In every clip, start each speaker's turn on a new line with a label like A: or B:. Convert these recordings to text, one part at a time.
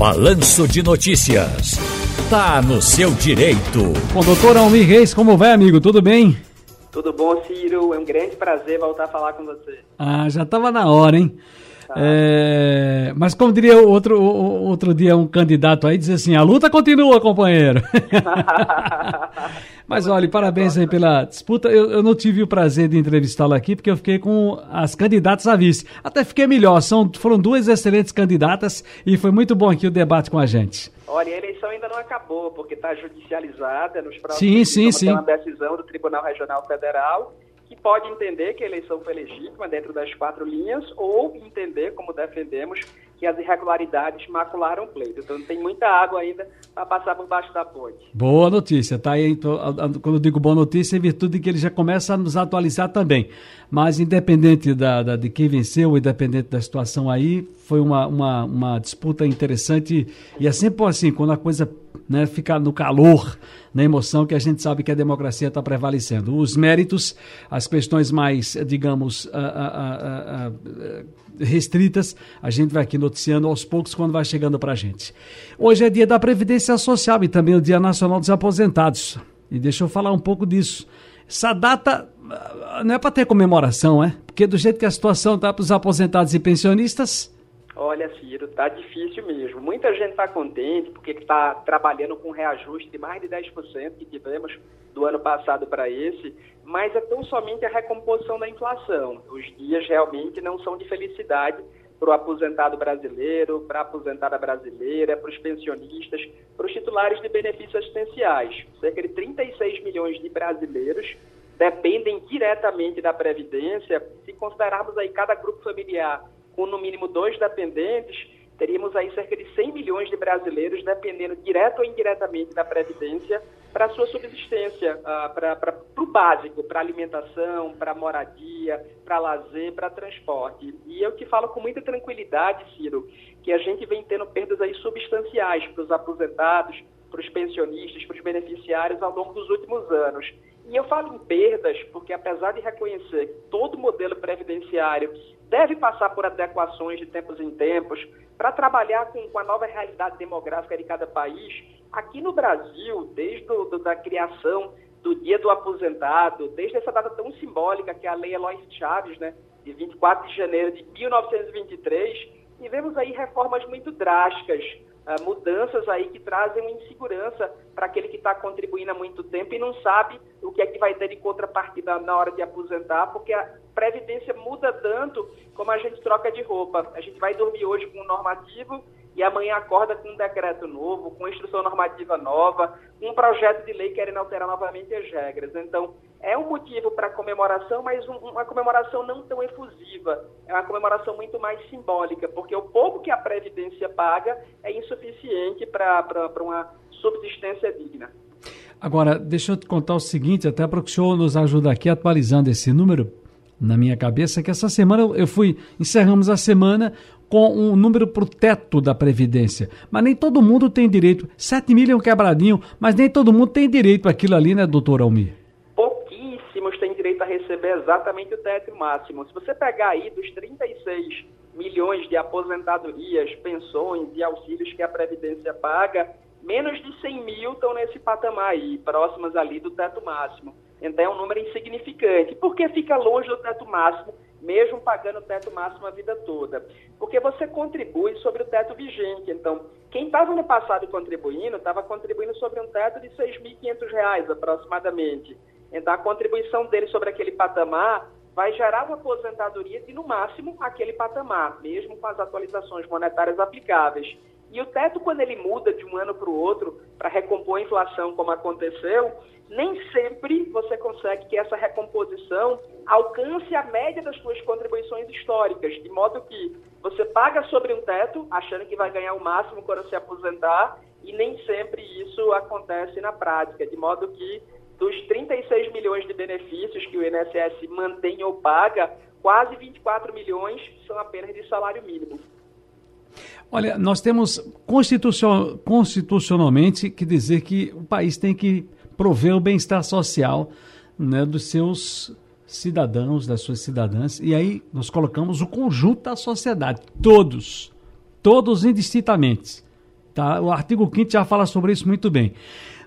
A: Balanço de Notícias. Tá no seu direito.
B: Com o doutor Almir Reis, como vai, amigo? Tudo bem?
C: Tudo bom, Ciro? É um grande prazer voltar a falar com você.
B: Ah, já estava na hora, hein? É, mas como diria outro, outro dia um candidato aí, diz assim, a luta continua, companheiro. mas olha, parabéns aí pela disputa. Eu, eu não tive o prazer de entrevistá-lo aqui, porque eu fiquei com as candidatas a vice. Até fiquei melhor, São, foram duas excelentes candidatas e foi muito bom aqui o debate com a gente.
C: Olha, a eleição ainda não acabou, porque está judicializada nos próximos
B: sim, sim, sim.
C: uma decisão do Tribunal Regional Federal que pode entender que a eleição foi legítima dentro das quatro linhas ou entender, como defendemos, que as irregularidades macularam o pleito. Então tem muita água ainda para passar por baixo da ponte.
B: Boa notícia, tá aí. Quando eu digo boa notícia, é em virtude de que ele já começa a nos atualizar também. Mas independente da, da de quem venceu, independente da situação aí, foi uma, uma, uma disputa interessante e é sempre assim, quando a coisa né, fica no calor, na emoção, que a gente sabe que a democracia está prevalecendo. Os méritos, as questões mais, digamos, uh, uh, uh, restritas, a gente vai aqui noticiando aos poucos quando vai chegando para a gente. Hoje é dia da Previdência Social e também o Dia Nacional dos Aposentados. E deixa eu falar um pouco disso. Essa data não é para ter comemoração, é? Porque do jeito que a situação está para os aposentados e pensionistas,
C: Olha, Ciro, tá difícil mesmo. Muita gente está contente porque está trabalhando com reajuste de mais de 10% que tivemos do ano passado para esse, mas é tão somente a recomposição da inflação. Os dias realmente não são de felicidade para o aposentado brasileiro, para a aposentada brasileira, para os pensionistas, para os titulares de benefícios assistenciais. Cerca de 36 milhões de brasileiros dependem diretamente da Previdência. Se considerarmos aí cada grupo familiar com no mínimo dois dependentes, teríamos aí cerca de 100 milhões de brasileiros dependendo direto ou indiretamente da Previdência para sua subsistência, uh, para o básico, para alimentação, para moradia, para lazer, para transporte. E eu te falo com muita tranquilidade, Ciro, que a gente vem tendo perdas aí substanciais para os aposentados, para os pensionistas, para os beneficiários ao longo dos últimos anos. E eu falo em perdas porque, apesar de reconhecer que todo modelo previdenciário deve passar por adequações de tempos em tempos para trabalhar com, com, a nova realidade demográfica de cada país, aqui no Brasil, desde do, da criação do Dia do Aposentado, desde essa data tão simbólica que é a Lei Eloy Chaves, né, de 24 de janeiro de 1923, tivemos aí reformas muito drásticas uh, mudanças aí que trazem insegurança para aquele que está contribuindo há muito tempo e não sabe o que é que vai ter de contrapartida na hora de aposentar, porque a Previdência muda tanto como a gente troca de roupa. A gente vai dormir hoje com um normativo e amanhã acorda com um decreto novo, com instrução normativa nova, um projeto de lei querendo alterar novamente as regras. Então, é um motivo para comemoração, mas um, uma comemoração não tão efusiva. É uma comemoração muito mais simbólica, porque o pouco que a Previdência paga é insuficiente para uma subsistência digna.
B: Agora, deixa eu te contar o seguinte, até para que o senhor nos ajude aqui atualizando esse número na minha cabeça, que essa semana eu fui, encerramos a semana com um número para o teto da Previdência. Mas nem todo mundo tem direito. 7 mil é um quebradinho, mas nem todo mundo tem direito àquilo ali, né, doutor Almir?
C: direito a receber exatamente o teto máximo. Se você pegar aí dos 36 milhões de aposentadorias, pensões e auxílios que a Previdência paga, menos de 100 mil estão nesse patamar aí, próximas ali do teto máximo. Então é um número insignificante. Por que fica longe do teto máximo, mesmo pagando o teto máximo a vida toda? Porque você contribui sobre o teto vigente. Então, quem estava no passado contribuindo, estava contribuindo sobre um teto de R$ 6.500 aproximadamente. Então, a contribuição dele sobre aquele patamar vai gerar uma aposentadoria de, no máximo, aquele patamar, mesmo com as atualizações monetárias aplicáveis. E o teto, quando ele muda de um ano para o outro, para recompor a inflação, como aconteceu, nem sempre você consegue que essa recomposição alcance a média das suas contribuições históricas, de modo que você paga sobre um teto, achando que vai ganhar o máximo quando se aposentar, e nem sempre isso acontece na prática, de modo que dos 36 milhões de benefícios que o INSS mantém ou paga, quase 24 milhões são apenas de salário mínimo.
B: Olha, nós temos constitucion, constitucionalmente que dizer que o país tem que prover o bem-estar social né, dos seus cidadãos, das suas cidadãs, e aí nós colocamos o conjunto da sociedade, todos, todos indistintamente. Tá? O artigo 5 já fala sobre isso muito bem.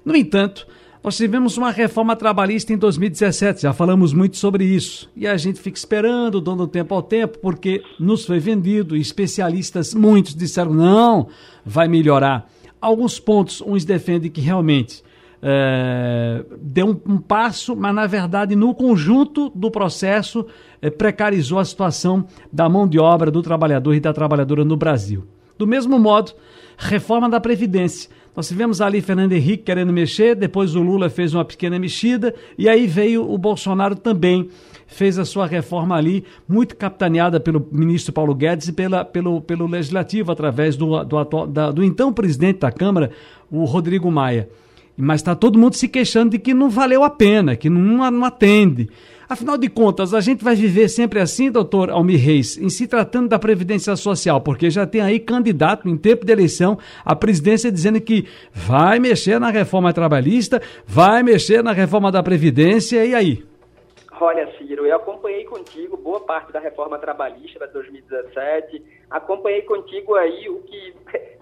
B: No entanto, nós tivemos uma reforma trabalhista em 2017, já falamos muito sobre isso. E a gente fica esperando, dando tempo ao tempo, porque nos foi vendido, especialistas, muitos disseram, não, vai melhorar. Alguns pontos, uns defendem que realmente é, deu um, um, passo, mas na verdade, no conjunto do processo, é, precarizou a situação da mão de obra do trabalhador e da trabalhadora no Brasil. Do mesmo modo, reforma da Previdência nós tivemos ali Fernando Henrique querendo mexer, depois o Lula fez uma pequena mexida e aí veio o Bolsonaro também fez a sua reforma ali, muito capitaneada pelo ministro Paulo Guedes e pela, pelo, pelo Legislativo, através do, do, da, do então presidente da Câmara, o Rodrigo Maia. Mas está todo mundo se queixando de que não valeu a pena, que não, não atende. Afinal de contas, a gente vai viver sempre assim, doutor Almir Reis, em se tratando da Previdência Social, porque já tem aí candidato em tempo de eleição à presidência dizendo que vai mexer na reforma trabalhista, vai mexer na reforma da Previdência, e aí?
C: Olha, Ciro, eu acompanhei contigo boa parte da reforma trabalhista de 2017, acompanhei contigo aí o que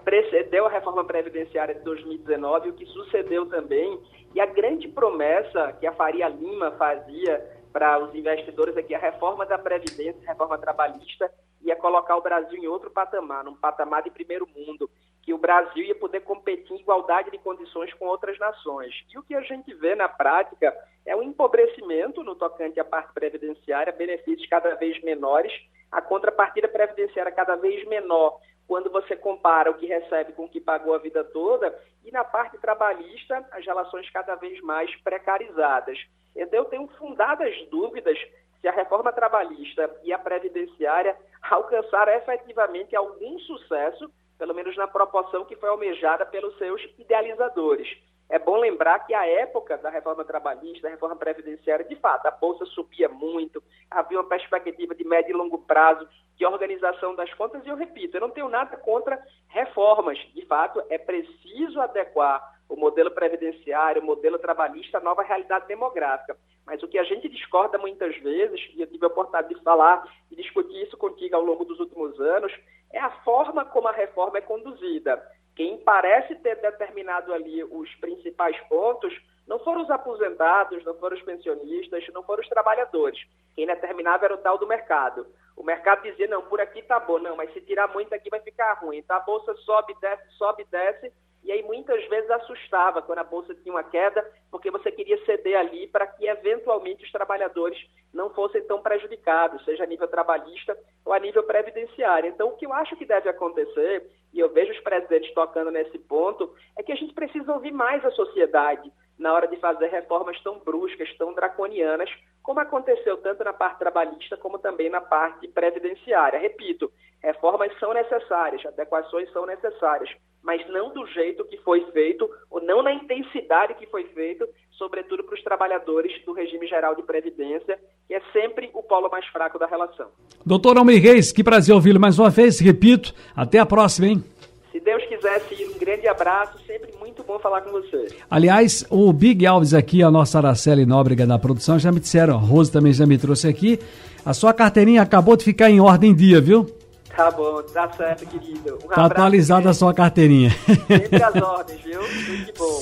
C: precedeu a reforma previdenciária de 2019, o que sucedeu também, e a grande promessa que a Faria Lima fazia para os investidores aqui, a reforma da Previdência, a reforma trabalhista, ia colocar o Brasil em outro patamar, num patamar de primeiro mundo, que o Brasil ia poder competir em igualdade de condições com outras nações. E o que a gente vê na prática é um empobrecimento no tocante à parte previdenciária, benefícios cada vez menores, a contrapartida previdenciária cada vez menor quando você compara o que recebe com o que pagou a vida toda, e na parte trabalhista, as relações cada vez mais precarizadas. Então, eu tenho fundadas dúvidas se a reforma trabalhista e a previdenciária alcançaram efetivamente algum sucesso, pelo menos na proporção que foi almejada pelos seus idealizadores. É bom lembrar que a época da reforma trabalhista, da reforma previdenciária, de fato, a bolsa subia muito, havia uma perspectiva de médio e longo prazo de organização das contas, e eu repito, eu não tenho nada contra reformas. De fato, é preciso adequar o modelo previdenciário, o modelo trabalhista à nova realidade demográfica. Mas o que a gente discorda muitas vezes, e eu tive a oportunidade de falar e discutir isso contigo ao longo dos últimos anos, é a forma como a reforma é conduzida. Quem parece ter determinado ali os principais pontos não foram os aposentados, não foram os pensionistas, não foram os trabalhadores. Quem determinava era o tal do mercado. O mercado dizia, não, por aqui tá bom, não, mas se tirar muito aqui vai ficar ruim. Então a bolsa sobe, desce, sobe, desce, e aí muitas vezes assustava quando a bolsa tinha uma queda, porque você queria ceder ali para que eventualmente os trabalhadores não fossem tão prejudicados, seja a nível trabalhista ou a nível previdenciário. Então, o que eu acho que deve acontecer, e eu vejo os presidentes tocando nesse ponto, é que a gente precisa ouvir mais a sociedade na hora de fazer reformas tão bruscas, tão draconianas, como aconteceu tanto na parte trabalhista como também na parte previdenciária. Repito, reformas são necessárias, adequações são necessárias, mas não do jeito que foi feito, ou não na intensidade que foi feito, sobretudo para os trabalhadores do regime geral de previdência, que é sempre o polo mais fraco da relação.
B: Doutor Almir Reis, que prazer ouvi-lo mais uma vez, repito, até a próxima, hein?
C: Se Deus quisesse, um grande abraço, sempre muito bom falar com você.
B: Aliás, o Big Alves aqui, a nossa Araceli Nóbrega da produção, já me disseram, a Rose também já me trouxe aqui, a sua carteirinha acabou de ficar em ordem dia, viu?
C: Tá bom, tá certo, querido.
B: Um tá atualizada a sua carteirinha.
C: Sempre as ordens, viu? Muito bom.